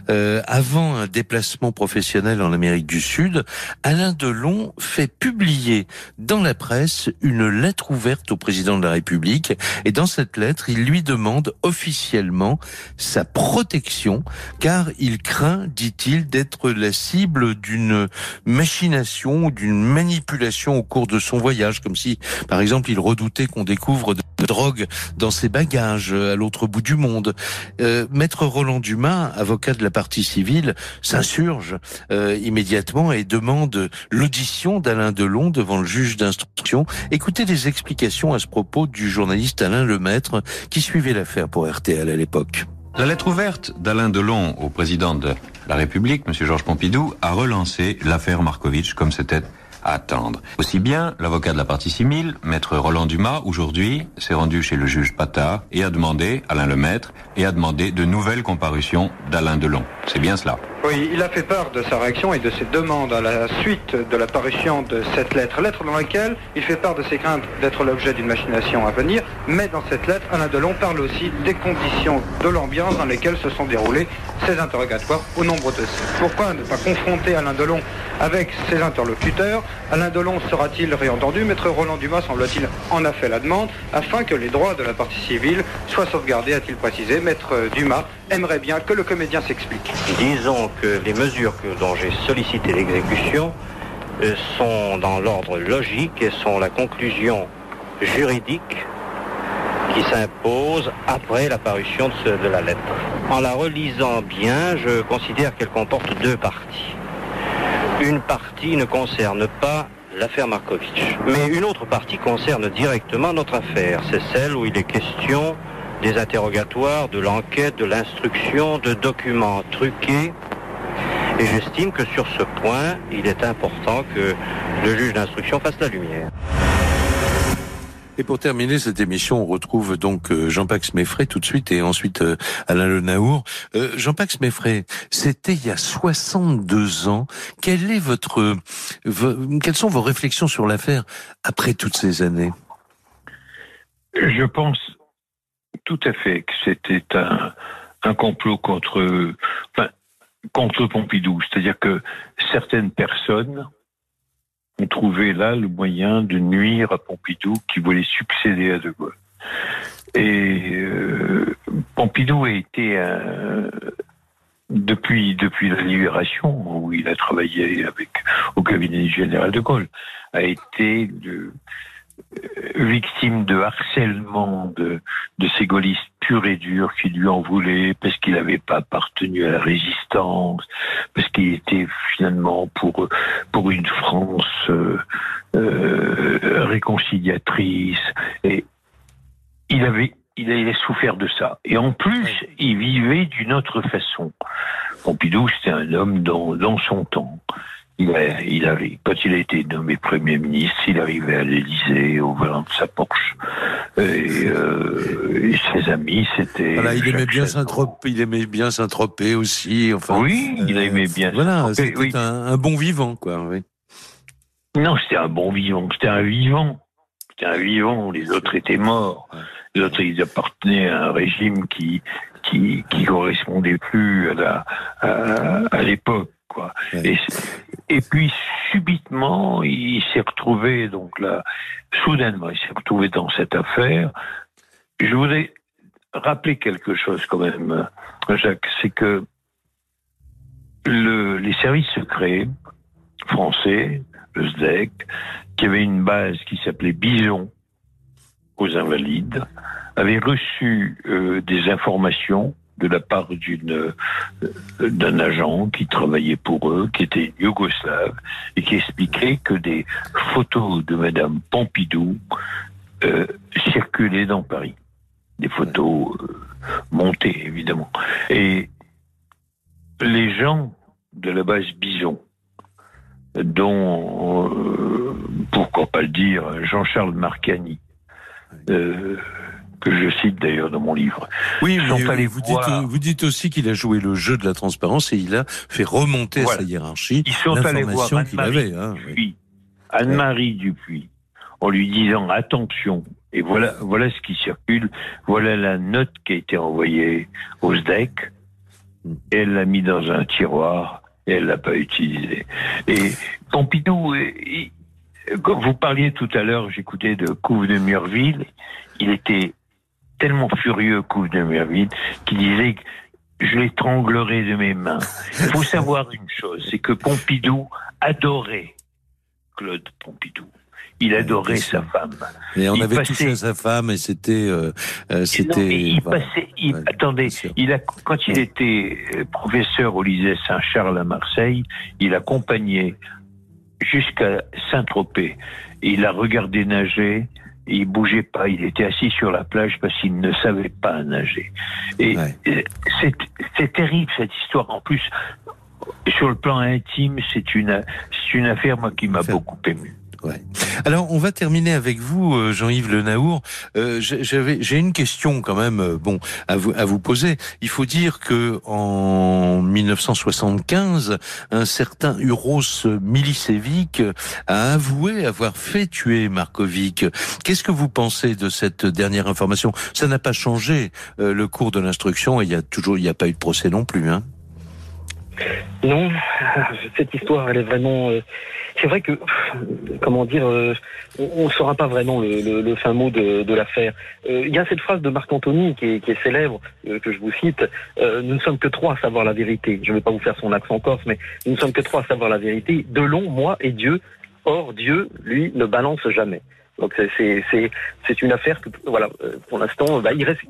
Euh, avant un déplacement professionnel en Amérique du Sud, Alain Delon fait publier dans la presse une lettre ouverte au président de la République. Et dans cette lettre, il lui demande officiellement sa protection car il craint, dit-il, d'être la cible d'une machination d'une manipulation au cours de son voyage, comme si, par exemple, il redoutait qu'on découvre de drogue dans ses bagages à l'autre bout du monde. Euh, Maître Roland Dumas, avocat de la partie civile, s'insurge euh, immédiatement et demande l'audition d'Alain Delon devant le juge d'instruction. Écoutez les explications à ce propos du journaliste Alain Lemaître qui suivait l'affaire RTL à l'époque. La lettre ouverte d'Alain Delon au président de la République, M. Georges Pompidou, a relancé l'affaire Markovitch comme c'était attendre. Aussi bien, l'avocat de la partie civile, maître Roland Dumas, aujourd'hui, s'est rendu chez le juge Pata et a demandé, Alain Lemaître, et a demandé de nouvelles comparutions d'Alain Delon. C'est bien cela. Oui, il a fait part de sa réaction et de ses demandes à la suite de la parution de cette lettre. Lettre dans laquelle il fait part de ses craintes d'être l'objet d'une machination à venir, mais dans cette lettre, Alain Delon parle aussi des conditions de l'ambiance dans lesquelles se sont déroulés ces interrogatoires au nombre de ces. Pourquoi ne pas confronter Alain Delon avec ses interlocuteurs? Alain Delon sera-t-il réentendu? Maître Roland Dumas semble-t-il en a fait la demande afin que les droits de la partie civile soient sauvegardés, a-t-il précisé. Maître Dumas aimerait bien que le comédien s'explique. Disons que les mesures que, dont j'ai sollicité l'exécution euh, sont dans l'ordre logique et sont la conclusion juridique qui s'impose après la parution de, de la lettre. En la relisant bien, je considère qu'elle comporte deux parties. Une partie ne concerne pas l'affaire Markovitch, mais une autre partie concerne directement notre affaire. C'est celle où il est question des interrogatoires, de l'enquête, de l'instruction, de documents truqués. Et j'estime que sur ce point, il est important que le juge d'instruction fasse la lumière. Et pour terminer cette émission, on retrouve donc euh, Jean-Pax Meffray tout de suite et ensuite euh, Alain Lenaour. Euh, Jean-Pax Meffray, c'était il y a 62 ans. Quelle est votre, quelles sont vos réflexions sur l'affaire après toutes ces années? Je pense tout à fait que c'était un, complot contre, Pompidou. C'est-à-dire que certaines personnes ont trouvé là le moyen de nuire à Pompidou qui voulait succéder à De Gaulle. Et euh, Pompidou a été depuis la libération où il a travaillé au cabinet général de Gaulle a été euh, victime de harcèlement de, de ces gaullistes purs et durs qui lui en voulaient parce qu'il n'avait pas appartenu à la résistance, parce qu'il était finalement pour, pour une France euh, euh, réconciliatrice. Et il avait, il avait souffert de ça. Et en plus, il vivait d'une autre façon. Pompidou, c'était un homme dans, dans son temps. Il, il avait, quand il a été nommé Premier ministre, il arrivait à l'Élysée au volant de sa Porsche. Et, euh, et ses amis, c'était. Voilà, il aimait bien il aimait bien saint aussi. Enfin, oui, il aimait bien. Voilà, c'était oui. un, un, bon vivant, quoi. Oui. Non, c'était un bon vivant. C'était un vivant. C'était un vivant. Les autres étaient morts. Les autres, ils appartenaient à un régime qui qui, qui correspondait plus à l'époque. Quoi. Et, et, puis subitement, il s'est retrouvé donc là, soudainement, il s'est retrouvé dans cette affaire. Je voudrais rappeler quelque chose quand même, Jacques, c'est que le, les services secrets français, le SDEC, qui avait une base qui s'appelait Bison aux Invalides, avait reçu euh, des informations de la part d'une euh, d'un agent qui travaillait pour eux, qui était yougoslave, et qui expliquait que des photos de Madame Pompidou euh, circulaient dans Paris. des photos euh, montées évidemment. Et les gens de la base Bison, dont, pourquoi pas le dire, Jean-Charles Marcani, que je cite d'ailleurs dans mon livre. Oui, sont allés vous voir- dites, vous dites aussi qu'il a joué le jeu de la transparence et il a fait remonter Voilà. sa hiérarchie Ils sont allés voir l'information qu'il Anne-Marie avait. hein. Dupuis, Anne-Marie Dupuis, en lui disant attention, et voilà, voilà ce qui circule, voilà la note qui a été envoyée au SDEC, et elle l'a mis dans un tiroir, et elle l'a pas utilisé. Et Pompidou, euh, quand vous parliez tout à l'heure, j'écoutais de Couve de Murville, il était tellement furieux, Couve de Murville, qu'il disait que je l'étranglerai de mes mains. Il faut savoir une chose, c'est que Pompidou adorait Claude Pompidou. Il adorait sa femme. Et on Il avait passait- touché à sa femme et c'était, euh, euh, c'était. il voilà. passait, il- Ouais, attendez, il a, quand il était euh, professeur au lycée Saint-Charles à Marseille, il accompagnait jusqu'à Saint-Tropez. Il a regardé nager, il bougeait pas, il était assis sur la plage parce qu'il ne savait pas nager. Et Ouais. euh, c'est c'est terrible cette histoire. En plus, sur le plan intime, c'est une, c'est une affaire moi qui m'a beaucoup ému. Ouais. Alors, on va terminer avec vous, euh, Jean-Yves Le Naour. Euh, j'avais- J'ai une question quand même, euh, bon, à vous, à vous poser. Il faut dire que en 1975, un certain Uros Milicevic a avoué avoir fait tuer Markovic. Qu'est-ce que vous pensez de cette dernière information? Ça n'a pas changé euh, le cours de l'instruction et il y a toujours, il n'y a pas eu de procès non plus, hein Non, (laughs) cette histoire, elle est vraiment. euh, c'est vrai que, comment dire, euh, on ne saura pas vraiment le, fin mot de, de l'affaire. Euh, Il y a cette phrase de Marc Antony qui est, célèbre, que je vous cite. nous ne sommes que trois à savoir la vérité. Je ne vais pas vous faire son accent corse, mais nous ne sommes que trois à savoir la vérité. Delon, moi et Dieu. Or, Dieu, lui, ne balance jamais. Donc c'est- une affaire que voilà euh, pour l'instant bah, il reste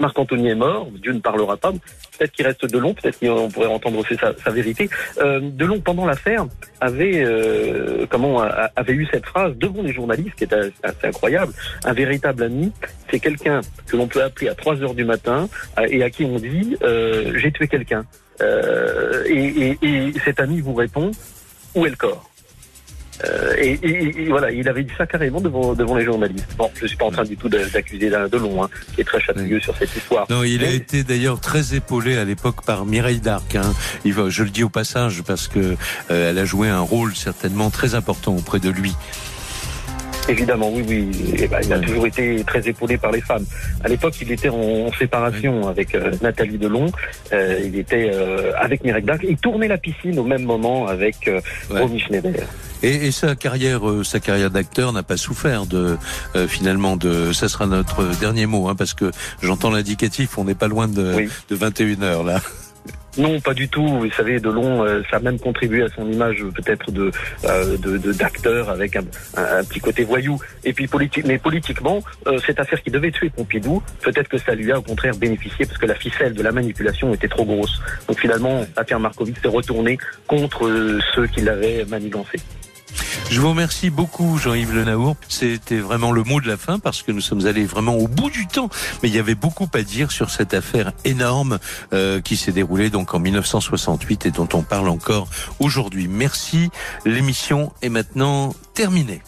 Marc Anthony est mort Dieu ne parlera pas. Peut-être qu'il reste Delon peut-être qu'on pourrait entendre aussi sa, vérité. Euh, Delon pendant l'affaire avait euh, comment avait eu cette phrase devant les journalistes qui est assez incroyable. Un véritable ami c'est quelqu'un que l'on peut appeler à 3 heures du matin et à qui on dit euh, j'ai tué quelqu'un. Et, et, et cet ami vous répond où est le corps? Euh, et, et- et voilà, il avait dit ça carrément devant, devant les journalistes. Bon, je suis pas en train du tout de- d'accuser d'Alain Delon, hein, qui est très chatouilleux sur cette histoire. Non, il a été d'ailleurs très épaulé à l'époque par Mireille Darc. Hein. Il va, je le dis au passage parce que euh, elle a joué un rôle certainement très important auprès de lui. Évidemment, oui, oui. Eh ben, il a toujours été très épaulé par les femmes. À l'époque, il était en, séparation avec euh, Nathalie Delon. Euh, il était euh, avec Mireille Darc. Il tournait la piscine au même moment avec Ouais. Romy Schneider. Et, et sa carrière, sa carrière d'acteur n'a pas souffert de finalement de. Ça sera notre dernier mot, hein, parce que j'entends l'indicatif. On n'est pas loin de, Oui. de 21 heures là. Non, pas du tout. Vous savez, Delon, euh, ça a même contribué à son image euh, peut-être de euh, de- d'acteur avec un, petit côté voyou. Et puis politique, mais politiquement, euh, cette affaire qui devait tuer Pompidou, peut-être que ça lui a au contraire bénéficié parce que la ficelle de la manipulation était trop grosse. Donc finalement, l'affaire Markovic s'est retournée contre ceux qui l'avaient manigancé. Je vous remercie beaucoup, Jean-Yves Le Naour. C'était vraiment le mot de la fin parce que nous sommes allés vraiment au bout du temps. Mais il y avait beaucoup à dire sur cette affaire énorme euh, qui s'est déroulée donc en 1968 et dont on parle encore aujourd'hui. Merci. L'émission est maintenant terminée.